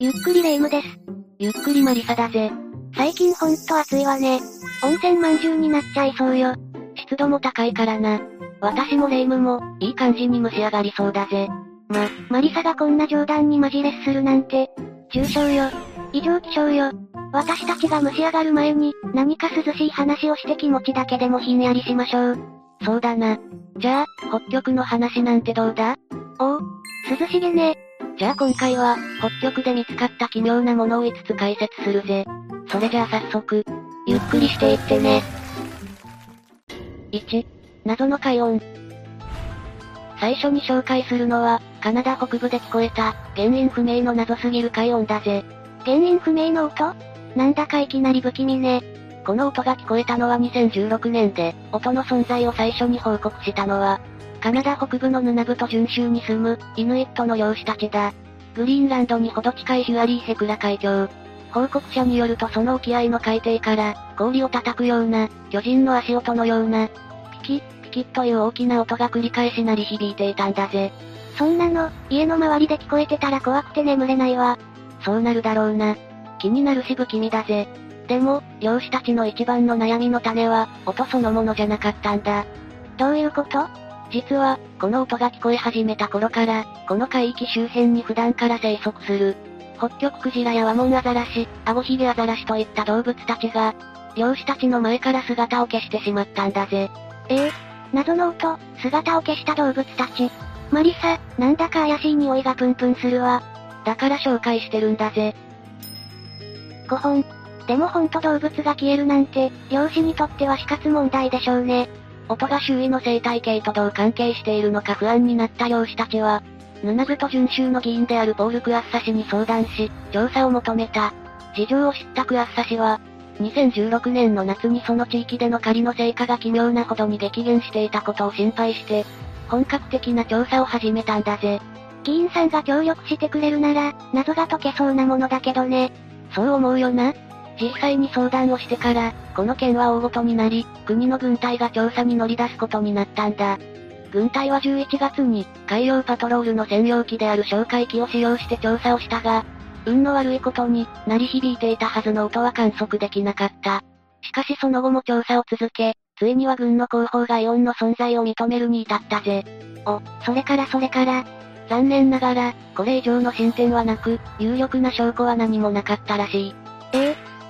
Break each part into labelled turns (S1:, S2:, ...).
S1: ゆっくりレ夢ムです。
S2: ゆっくりマリサだぜ。
S1: 最近ほんと暑いわね。温泉まんじゅうになっちゃいそうよ。
S2: 湿度も高いからな。私もレ夢ムも、いい感じに蒸し上がりそうだぜ。
S1: ま、マリサがこんな冗談にマジレスするなんて、重症よ。異常気象よ。私たちが蒸し上がる前に、何か涼しい話をして気持ちだけでもひんやりしましょう。
S2: そうだな。じゃあ、北極の話なんてどうだ？
S1: おう、涼しげね。
S2: じゃあ今回は、北極で見つかった奇妙なものを5つ解説するぜ。それじゃあ早速、
S1: ゆっくりしていってね。
S2: 1、謎の海音。最初に紹介するのは、カナダ北部で聞こえた、原因不明の謎すぎる海音だぜ。
S1: 原因不明の音？なんだかいきなり不気味ね。
S2: この音が聞こえたのは2016年で、音の存在を最初に報告したのは、カナダ北部のヌナブト準州に住む、イヌイットの漁師たちだ。グリーンランドにほど近いヒュアリーヘクラ海峡。報告者によるとその沖合の海底から、氷を叩くような、巨人の足音のような、ピキッ、ピキッという大きな音が繰り返し鳴り響いていたんだぜ。
S1: そんなの、家の周りで聞こえてたら怖くて眠れないわ。
S2: そうなるだろうな。気になるし不気味だぜ。でも、漁師たちの一番の悩みの種は、音そのものじゃなかったんだ。
S1: どういうこと？
S2: 実は、この音が聞こえ始めた頃から、この海域周辺に普段から生息する、北極クジラやワモンアザラシ、アゴヒゲアザラシといった動物たちが、漁師たちの前から姿を消してしまったんだぜ。
S1: ええ謎の音、姿を消した動物たち。マリサ、なんだか怪しい匂いがプンプンするわ。
S2: だから紹介してるんだぜ。
S1: 5本。でもほんと動物が消えるなんて、漁師にとっては死活問題でしょうね。
S2: 音が周囲の生態系とどう関係しているのか不安になった漁師たちは、ヌナブト準州の議員であるポール・クアッサ氏に相談し、調査を求めた。事情を知ったクアッサ氏は、2016年の夏にその地域での狩りの成果が奇妙なほどに激減していたことを心配して、本格的な調査を始めたんだぜ。
S1: 議員さんが協力してくれるなら、謎が解けそうなものだけどね。
S2: そう思うよな。実際に相談をしてから、この件は大ごとになり、国の軍隊が調査に乗り出すことになったんだ。軍隊は11月に、海洋パトロールの専用機である哨戒機を使用して調査をしたが、運の悪いことに、鳴り響いていたはずの音は観測できなかった。しかしその後も調査を続け、ついには軍の広報がイオンの存在を認めるに至ったぜ。
S1: お、それからそれから、
S2: 残念ながら、これ以上の進展はなく、有力な証拠は何もなかったらしい。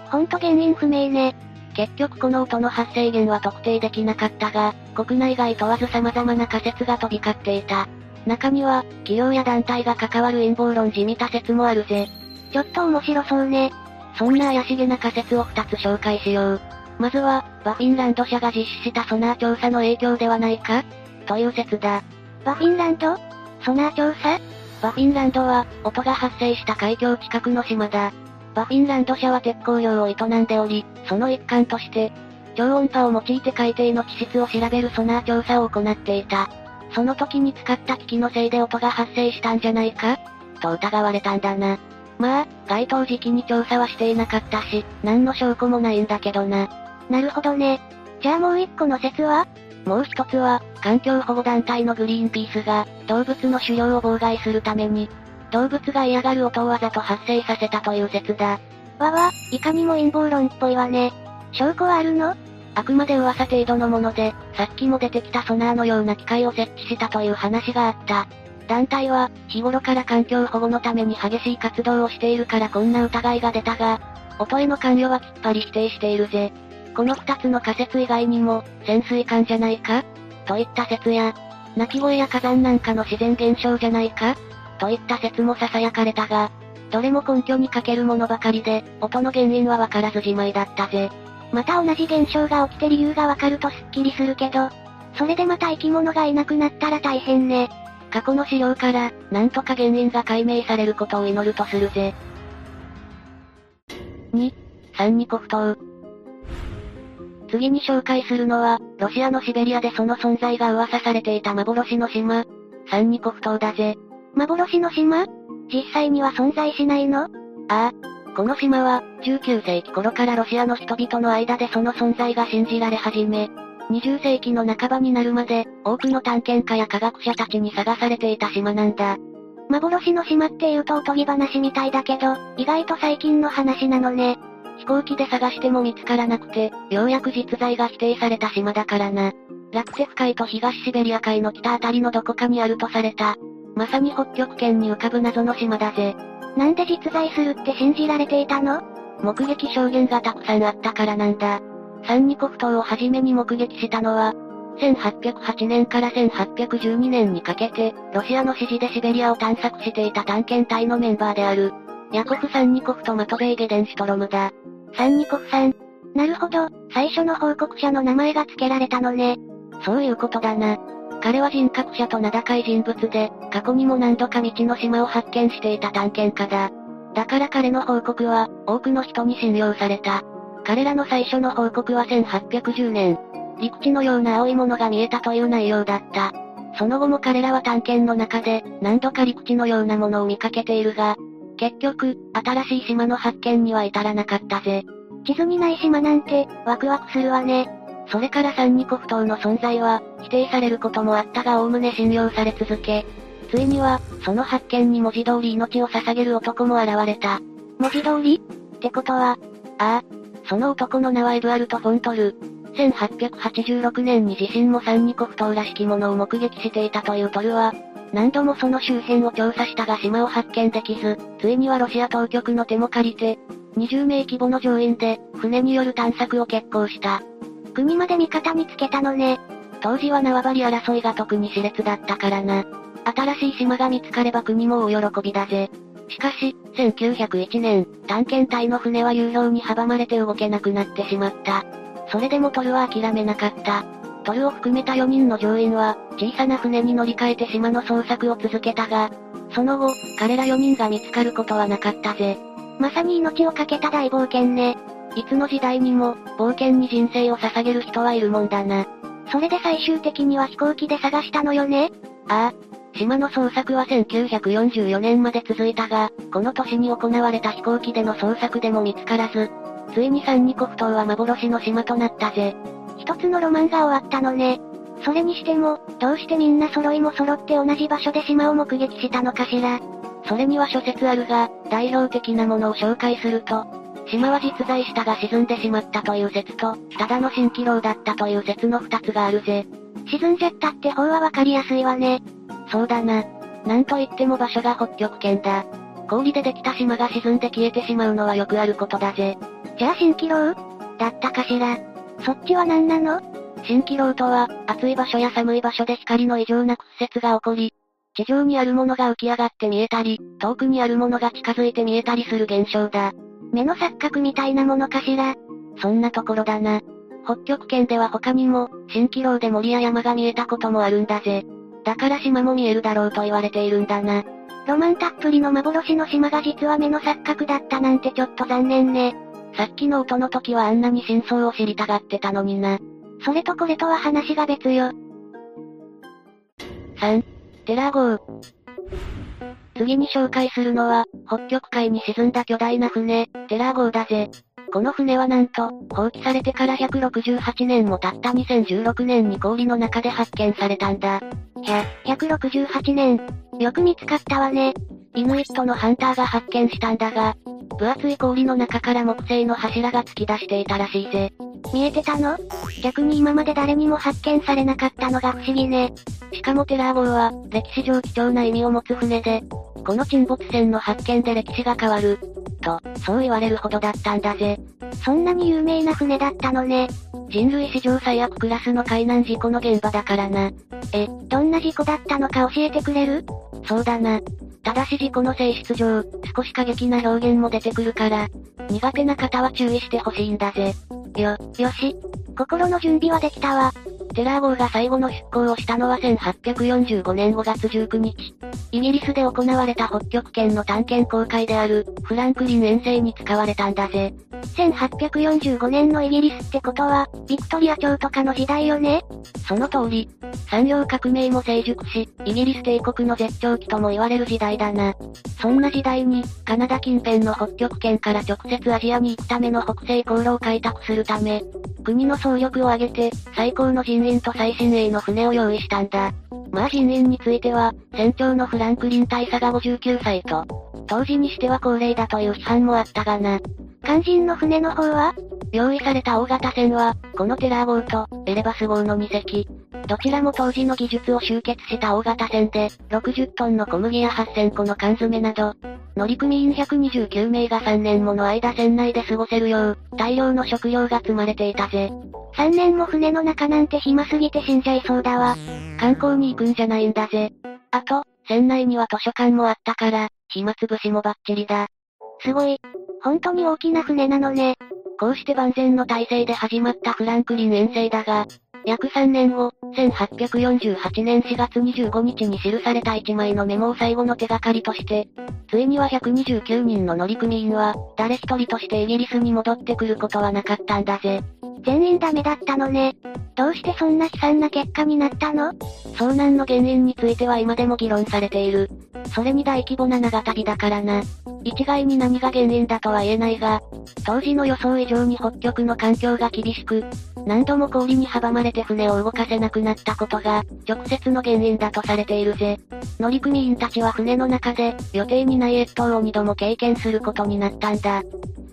S1: ええほんと原因不明ね。
S2: 結局この音の発生源は特定できなかったが、国内外問わず様々な仮説が飛び交っていた。中には、企業や団体が関わる陰謀論じみた説もあるぜ。
S1: ちょっと面白そうね。
S2: そんな怪しげな仮説を2つ紹介しよう。まずは、バフィンランド社が実施したソナー調査の影響ではないか？という説だ。
S1: バフィンランド？ソナー調査？
S2: バフィンランドは、音が発生した海峡近くの島だ。バフィンランド社は鉄鋼業を営んでおり、その一環として、超音波を用いて海底の地質を調べるソナー調査を行っていた。その時に使った機器のせいで音が発生したんじゃないか？と疑われたんだな。まあ、該当時期に調査はしていなかったし、何の証拠もないんだけどな。
S1: なるほどね。じゃあもう一個の説は？
S2: もう一つは、環境保護団体のグリーンピースが、動物の狩猟を妨害するために、動物が嫌がる音をわざと発生させたという説だ。
S1: わわ、いかにも陰謀論っぽいわね。証拠はあるの？
S2: あくまで噂程度のもので、さっきも出てきたソナーのような機械を設置したという話があった。団体は、日頃から環境保護のために激しい活動をしているからこんな疑いが出たが、音への関与はきっぱり否定しているぜ。この二つの仮説以外にも、潜水艦じゃないか？といった説や、鳴き声や火山なんかの自然現象じゃないか？といった説も囁かれたが、どれも根拠に欠けるものばかりで、音の原因はわからずじまいだったぜ。
S1: また同じ現象が起きて理由がわかるとすっきりするけど、それでまた生き物がいなくなったら大変ね。
S2: 過去の資料から、なんとか原因が解明されることを祈るとするぜ。2、サンニコフ島。次に紹介するのは、ロシアのシベリアでその存在が噂されていた幻の島、サンニコフ島だぜ。
S1: 幻の島？実際には存在しないの？
S2: ああ。この島は、19世紀頃からロシアの人々の間でその存在が信じられ始め、20世紀の半ばになるまで、多くの探検家や科学者たちに探されていた島なんだ。
S1: 幻の島って言うとおとぎ話みたいだけど、意外と最近の話なのね。
S2: 飛行機で探しても見つからなくて、ようやく実在が否定された島だからな。ラクテフ海と東シベリア海の北あたりのどこかにあるとされた。まさに北極圏に浮かぶ謎の島だぜ。
S1: なんで実在するって信じられていたの？
S2: 目撃証言がたくさんあったからなんだ。サンニコフ島をはじめに目撃したのは、1808年から1812年にかけて、ロシアの指示でシベリアを探索していた探検隊のメンバーである、ヤコフ・サンニコフとマトベイ・ゲデンシュトロムだ。
S1: サンニコフさん。なるほど、最初の報告者の名前が付けられたのね。
S2: そういうことだな。彼は人格者と名高い人物で、過去にも何度か未知の島を発見していた探検家だ。だから彼の報告は、多くの人に信用された。彼らの最初の報告は1810年。陸地のような青いものが見えたという内容だった。その後も彼らは探検の中で、何度か陸地のようなものを見かけているが、結局、新しい島の発見には至らなかったぜ。
S1: 地図にない島なんて、ワクワクするわね。
S2: それからサンニコフ島の存在は、否定されることもあったが概ね信用され続け、ついには、その発見に文字通り命を捧げる男も現れた。
S1: 文字通り？ってことは、
S2: ああ。その男の名はエドアルト・フォントル。1886年に自身もサンニコフ島らしきものを目撃していたというトルは、何度もその周辺を調査したが島を発見できず、ついにはロシア当局の手も借りて、20名規模の乗員で、船による探索を決行した。
S1: 国まで味方につけたのね。
S2: 当時は縄張り争いが特に熾烈だったからな。新しい島が見つかれば国も大喜びだぜ。しかし、1901年、探検隊の船は流氷に阻まれて動けなくなってしまった。それでもトルは諦めなかった。トルを含めた4人の乗員は、小さな船に乗り換えて島の捜索を続けたが、その後、彼ら4人が見つかることはなかったぜ。
S1: まさに命を懸けた大冒険ね。
S2: いつの時代にも、冒険に人生を捧げる人はいるもんだな。
S1: それで最終的には飛行機で探したのよね？
S2: ああ。島の捜索は1944年まで続いたが、この年に行われた飛行機での捜索でも見つからず、ついにサンニコフ島は幻の島となったぜ。
S1: 一つのロマンが終わったのね。それにしても、どうしてみんな揃いも揃って同じ場所で島を目撃したのかしら。
S2: それには諸説あるが、代表的なものを紹介すると、島は実在したが沈んでしまったという説と、ただの蜃気楼だったという説の二つがあるぜ。
S1: 沈んじゃったって方はわかりやすいわね。
S2: そうだな。なんといっても場所が北極圏だ。氷でできた島が沈んで消えてしまうのはよくあることだぜ。
S1: じゃあ蜃気楼？だったかしら。そっちは何なの？
S2: 蜃気楼とは、暑い場所や寒い場所で光の異常な屈折が起こり、地上にあるものが浮き上がって見えたり、遠くにあるものが近づいて見えたりする現象だ。
S1: 目の錯覚みたいなものかしら。
S2: そんなところだな。北極圏では他にも、蜃気楼で森や山が見えたこともあるんだぜ。だから島も見えるだろうと言われているんだな。
S1: ロマンたっぷりの幻の島が実は目の錯覚だったなんてちょっと残念ね。
S2: さっきの音の時はあんなに真相を知りたがってたのにな。
S1: それとこれとは話が別よ。
S2: 3、テラ号。次に紹介するのは、北極海に沈んだ巨大な船、テラー号だぜ。この船はなんと、放棄されてから168年も経った2016年に氷の中で発見されたんだ。
S1: ひゃ、168年。よく見つかったわね。
S2: イヌイットのハンターが発見したんだが、分厚い氷の中から木製の柱が突き出していたらしいぜ。
S1: 見えてたの？逆に今まで誰にも発見されなかったのが不思議ね。
S2: しかもテラー号は、歴史上貴重な意味を持つ船で、この沈没船の発見で歴史が変わる。と、そう言われるほどだったんだぜ。
S1: そんなに有名な船だったのね。
S2: 人類史上最悪クラスの海難事故の現場だからな。
S1: え、どんな事故だったのか教えてくれる？
S2: そうだな。ただし事故の性質上、少し過激な表現も出てくるから、苦手な方は注意してほしいんだぜ。
S1: よ、よし。心の準備はできたわ。
S2: テラー号が最後の出港をしたのは1845年5月19日。イギリスで行われた北極圏の探検航海である、フランクリン遠征に使われたんだぜ。
S1: 1845年のイギリスってことは、ビクトリア朝とかの時代よね？
S2: その通り。産業革命も成熟し、イギリス帝国の絶頂期とも言われる時代だな。そんな時代に、カナダ近辺の北極圏から直接アジアに行くための北西航路を開拓するため、国の総力を挙げて、最高の人員と最新鋭の船を用意したんだ。まあ人員については、船長のフランクリン大佐が59歳と、当時にしては高齢だという批判もあったがな。
S1: 肝心の船の方は
S2: 用意された大型船は、このテラー号と、エレバス号の2隻。どちらも当時の技術を集結した大型船で、60トンの小麦や8000個の缶詰など、乗組員129名が3年もの間船内で過ごせるよう、大量の食料が積まれていたぜ。
S1: 3年も船の中なんて暇すぎて死んじゃいそうだわ。
S2: 観光に行くんじゃないんだぜ。あと、船内には図書館もあったから、暇つぶしもバッチリだ。
S1: すごい。本当に大きな船なのね。
S2: こうして万全の体制で始まったフランクリン遠征だが、約3年後、1848年4月25日に記された1枚のメモを最後の手がかりとして、ついには129人の乗組員は、誰一人としてイギリスに戻ってくることはなかったんだぜ。
S1: 全員ダメだったのね。どうしてそんな悲惨な結果になったの？
S2: 遭難の原因については今でも議論されている。それに大規模な長旅だからな。一概に何が原因だとは言えないが、当時の予想以上に北極の環境が厳しく、何度も氷に阻まれて船を動かせなくなったことが、直接の原因だとされているぜ。乗組員たちは船の中で、予定にない越冬を2度も経験することになったんだ。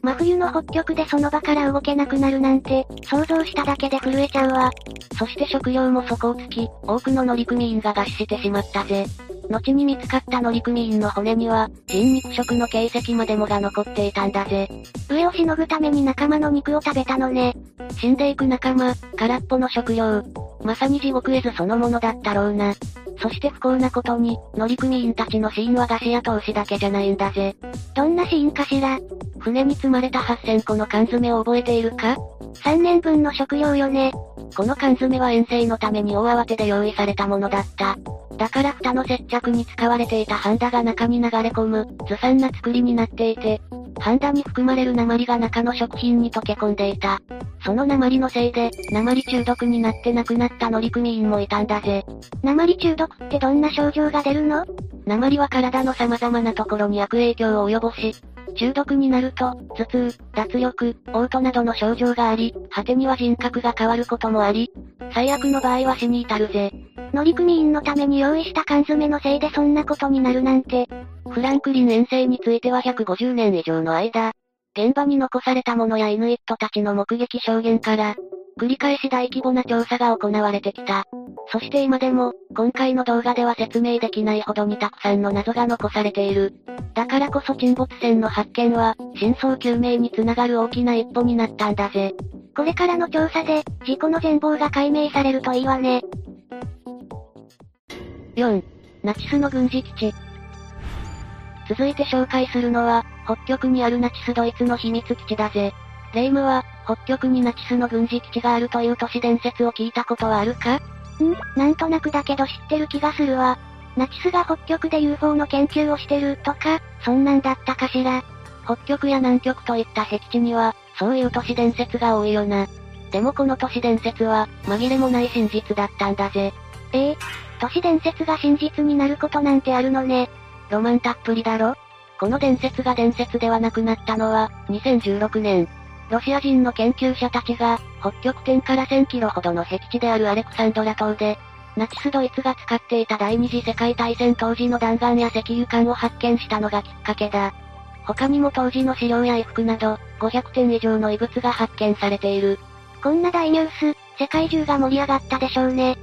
S1: 真冬の北極でその場から動けなくなるなんて、想像しただけで震えちゃうわ。
S2: そして食料も底をつき、多くの乗組員が餓死してしまったぜ。後に見つかった乗組員の骨には、人肉食の形跡までもが残っていたんだぜ。
S1: 上をしのぐために仲間の肉を食べたのね。
S2: 死んでいく仲間、空っぽの食料。まさに地獄絵図そのものだったろうな。そして不幸なことに、乗組員たちの死因はガスや投資だけじゃないんだぜ。
S1: どんな死因かしら
S2: 船に積まれた8000個の缶詰を覚えているか？
S1: ?3 年分の食料よね。
S2: この缶詰は遠征のために大慌てで用意されたものだった。だから蓋の接着に使われていたハンダが中に流れ込む、ずさんな作りになっていて、ハンダに含まれる鉛が中の食品に溶け込んでいた。その鉛のせいで、鉛中毒になって亡くなった乗組員もいたんだぜ。
S1: 鉛中毒ってどんな症状が出るの？
S2: 鉛は体の様々なところに悪影響を及ぼし、中毒になると、頭痛、脱力、嘔吐などの症状があり、果てには人格が変わることもあり、最悪の場合は死に至るぜ。
S1: 乗組員のために用意した缶詰のせいでそんなことになるなんて。
S2: フランクリン遠征については150年以上の間、現場に残されたものやイヌイットたちの目撃証言から、繰り返し大規模な調査が行われてきた。そして今でも、今回の動画では説明できないほどにたくさんの謎が残されている。だからこそ沈没船の発見は、真相究明につながる大きな一歩になったんだぜ。
S1: これからの調査で、事故の全貌が解明されるといいわね。
S2: 4. ナチスの軍事基地。続いて紹介するのは、北極にあるナチスドイツの秘密基地だぜ。レイムは、北極にナチスの軍事基地があるという都市伝説を聞いたことはあるか？ん
S1: なんとなくだけど知ってる気がするわ。ナチスが北極で UFO の研究をしてるとか、そんなんだったかしら。
S2: 北極や南極といった僻地には、そういう都市伝説が多いよな。でもこの都市伝説は、紛れもない真実だったんだぜ。
S1: ええ都市伝説が真実になることなんてあるのね。
S2: ロマンたっぷりだろ？この伝説が伝説ではなくなったのは、2016年。ロシア人の研究者たちが、北極点から1000キロほどの僻地であるアレクサンドラ島で、ナチスドイツが使っていた第二次世界大戦当時の弾丸や石油缶を発見したのがきっかけだ。他にも当時の資料や衣服など、500点以上の遺物が発見されている。
S1: こんな大ニュース、世界中が盛り上がったでしょうね。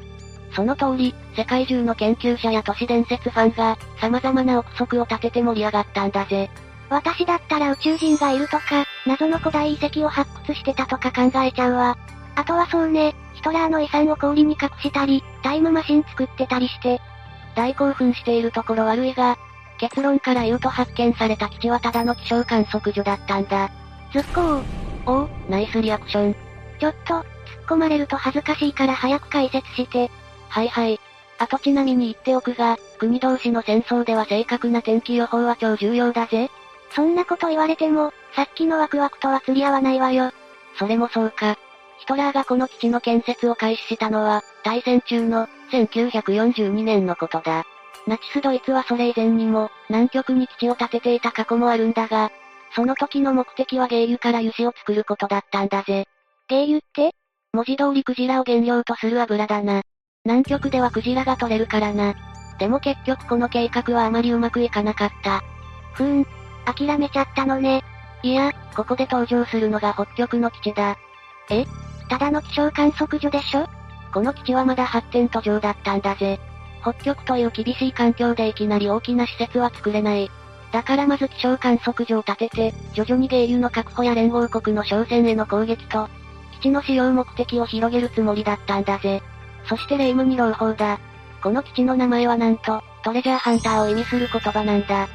S2: その通り、世界中の研究者や都市伝説ファンが、様々な憶測を立てて盛り上がったんだぜ。
S1: 私だったら宇宙人がいるとか、謎の古代遺跡を発掘してたとか考えちゃうわ。あとはそうね、ヒトラーの遺産を氷に隠したり、タイムマシン作ってたりして。
S2: 大興奮しているところ悪いが、結論から言うと発見された基地はただの気象観測所だったんだ。
S1: ずっこう。
S2: おお、ナイスリアクション。
S1: ちょっと、突っ込まれると恥ずかしいから早く解説して。
S2: はいはい。あとちなみに言っておくが、国同士の戦争では正確な天気予報は超重要だぜ。
S1: そんなこと言われても、さっきのワクワクとは釣り合わないわよ。
S2: それもそうか。ヒトラーがこの基地の建設を開始したのは、大戦中の1942年のことだ。ナチスドイツはそれ以前にも、南極に基地を建てていた過去もあるんだが、その時の目的は原油から油脂を作ることだったんだぜ。
S1: 原油って？
S2: 文字通りクジラを原料とする油だな。南極ではクジラが取れるからな。でも結局この計画はあまりうまくいかなかった。
S1: ふーん。諦めちゃったのね。
S2: いや、ここで登場するのが北極の基地だ。
S1: え？ただの気象観測所でしょ？
S2: この基地はまだ発展途上だったんだぜ。北極という厳しい環境でいきなり大きな施設は作れない。だからまず気象観測所を建てて、徐々に原油の確保や連合国の商船への攻撃と、基地の使用目的を広げるつもりだったんだぜ。そして霊夢に朗報だ。この基地の名前はなんと、トレジャーハンターを意味する言葉なんだ。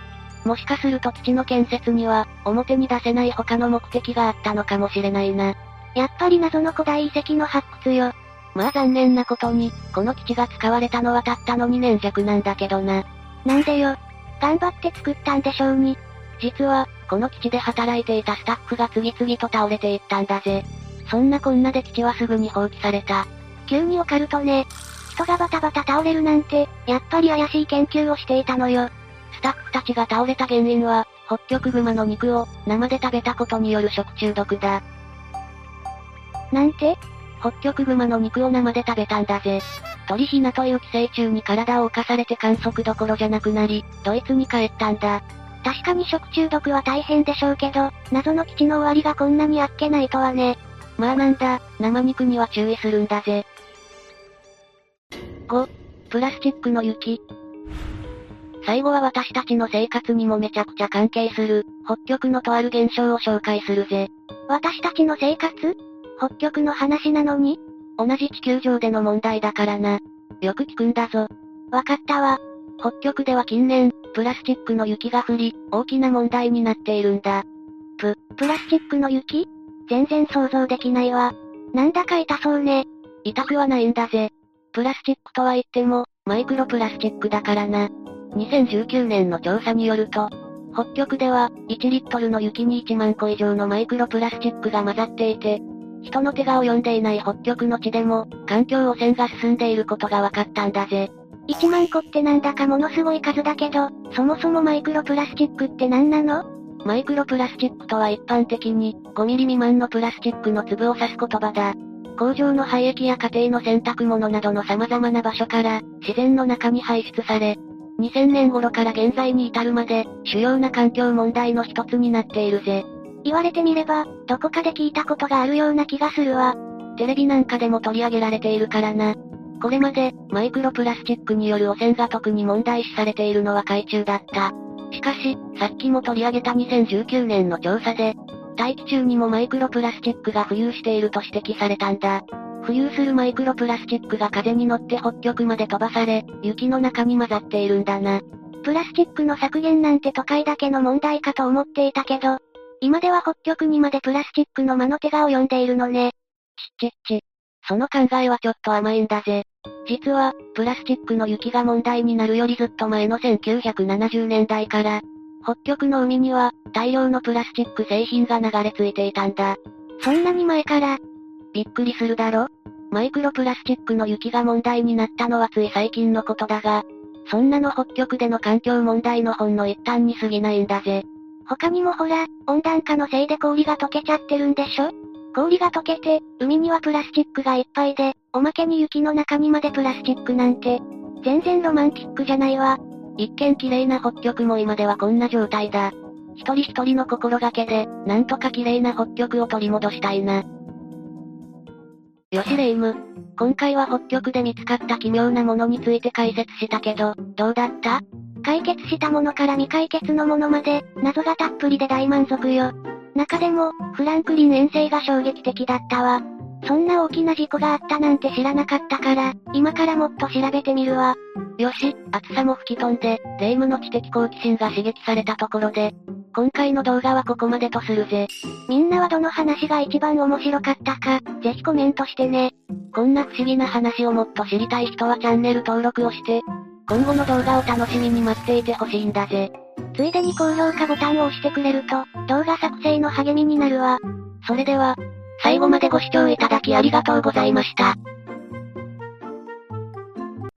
S2: もしかすると基地の建設には、表に出せない他の目的があったのかもしれないな。
S1: やっぱり謎の古代遺跡の発掘よ。
S2: まあ残念なことに、この基地が使われたのはたったの2年弱なんだけどな。
S1: なんでよ。頑張って作ったんでしょうに。
S2: 実は、この基地で働いていたスタッフが次々と倒れていったんだぜ。そんなこんなで基地はすぐに放棄された。
S1: 急にオカルトね。人がバタバタ倒れるなんて、やっぱり怪しい研究をしていたのよ。
S2: スタッフたちが倒れた原因は、北極熊の肉を生で食べたことによる食中毒だ。
S1: なんて？
S2: 北極熊の肉を生で食べたんだぜ。鳥ひなという寄生虫に体を侵されて観測どころじゃなくなり、ドイツに帰ったんだ。
S1: 確かに食中毒は大変でしょうけど、謎の基地の終わりがこんなにあっけないとはね。
S2: まあなんだ、生肉には注意するんだぜ。5、プラスチックの雪。最後は私たちの生活にもめちゃくちゃ関係する、北極のとある現象を紹介するぜ。
S1: 私たちの生活？北極の話なのに？
S2: 同じ地球上での問題だからな。よく聞くんだぞ。
S1: わかったわ。
S2: 北極では近年、プラスチックの雪が降り、大きな問題になっているんだ。
S1: プ、プラスチックの雪？全然想像できないわ。なんだか痛そうね。
S2: 痛くはないんだぜ。プラスチックとは言っても、マイクロプラスチックだからな。2019年の調査によると、北極では、1リットルの雪に1万個以上のマイクロプラスチックが混ざっていて、人の手が及んでいない北極の地でも、環境汚染が進んでいることが分かったんだぜ。
S1: 1万個ってなんだかものすごい数だけど、そもそもマイクロプラスチックって何なの？
S2: マイクロプラスチックとは一般的に、5ミリ未満のプラスチックの粒を指す言葉だ。工場の廃液や家庭の洗濯物などの様々な場所から、自然の中に排出され、2000年頃から現在に至るまで、主要な環境問題の一つになっているぜ。
S1: 言われてみれば、どこかで聞いたことがあるような気がするわ。
S2: テレビなんかでも取り上げられているからな。これまで、マイクロプラスチックによる汚染が特に問題視されているのは海中だった。しかし、さっきも取り上げた2019年の調査で、大気中にもマイクロプラスチックが浮遊していると指摘されたんだ。浮遊するマイクロプラスチックが風に乗って北極まで飛ばされ、雪の中に混ざっているんだな。
S1: プラスチックの削減なんて都会だけの問題かと思っていたけど、今では北極にまでプラスチックの魔の手が及んでいるのね。
S2: ちっちっち。その考えはちょっと甘いんだぜ。実は、プラスチックの雪が問題になるよりずっと前の1970年代から、北極の海には、大量のプラスチック製品が流れ着いていたんだ。
S1: そんなに前から、
S2: びっくりするだろ？マイクロプラスチックの雪が問題になったのはつい最近のことだが、そんなの北極での環境問題のほんの一端に過ぎないんだぜ。
S1: 他にもほら、温暖化のせいで氷が溶けちゃってるんでしょ？氷が溶けて、海にはプラスチックがいっぱいで、おまけに雪の中にまでプラスチックなんて、全然ロマンティックじゃないわ。
S2: 一見綺麗な北極も今ではこんな状態だ。一人一人の心がけで、なんとか綺麗な北極を取り戻したいな。よしレイム。今回は北極で見つかった奇妙なものについて解説したけど、どうだった？
S1: 解決したものから未解決のものまで、謎がたっぷりで大満足よ。中でも、フランクリン遠征が衝撃的だったわ。そんな大きな事故があったなんて知らなかったから、今からもっと調べてみるわ。
S2: よし、暑さも吹き飛んで、霊夢の知的好奇心が刺激されたところで、今回の動画はここまでとするぜ。
S1: みんなはどの話が一番面白かったか、ぜひコメントしてね。
S2: こんな不思議な話をもっと知りたい人はチャンネル登録をして、今後の動画を楽しみに待っていてほしいんだぜ。
S1: ついでに高評価ボタンを押してくれると、動画作成の励みになるわ。
S2: それでは、最後までご視聴いただきありがとうございました。